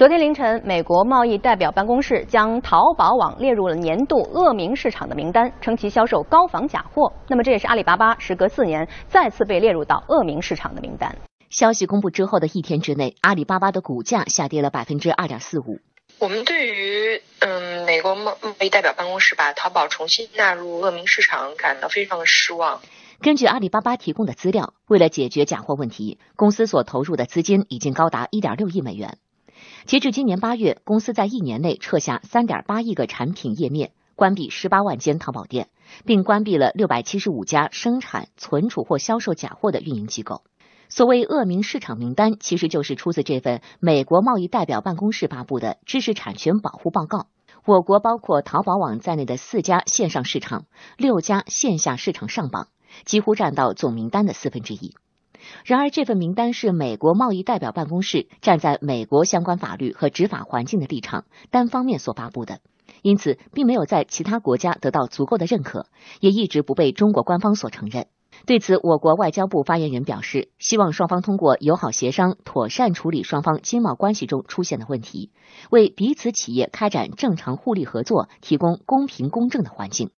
昨天凌晨，美国贸易代表办公室将淘宝网列入了年度恶名市场的名单，称其销售高仿假货。那么，这也是阿里巴巴时隔四年再次被列入到恶名市场的名单。消息公布之后的一天之内，阿里巴巴的股价下跌了百分之二点四五。我们对于嗯美国贸易代表办公室把淘宝重新纳入恶名市场感到非常的失望。根据阿里巴巴提供的资料，为了解决假货问题，公司所投入的资金已经高达一点六亿美元。截至今年八月，公司在一年内撤下三点八亿个产品页面，关闭十八万间淘宝店，并关闭了六百七十五家生产、存储或销售假货的运营机构。所谓恶名市场名单，其实就是出自这份美国贸易代表办公室发布的知识产权保护报告。我国包括淘宝网在内的四家线上市场、六家线下市场上榜，几乎占到总名单的四分之一。然而，这份名单是美国贸易代表办公室站在美国相关法律和执法环境的立场单方面所发布的，因此并没有在其他国家得到足够的认可，也一直不被中国官方所承认。对此，我国外交部发言人表示，希望双方通过友好协商，妥善处理双方经贸关系中出现的问题，为彼此企业开展正常互利合作提供公平公正的环境。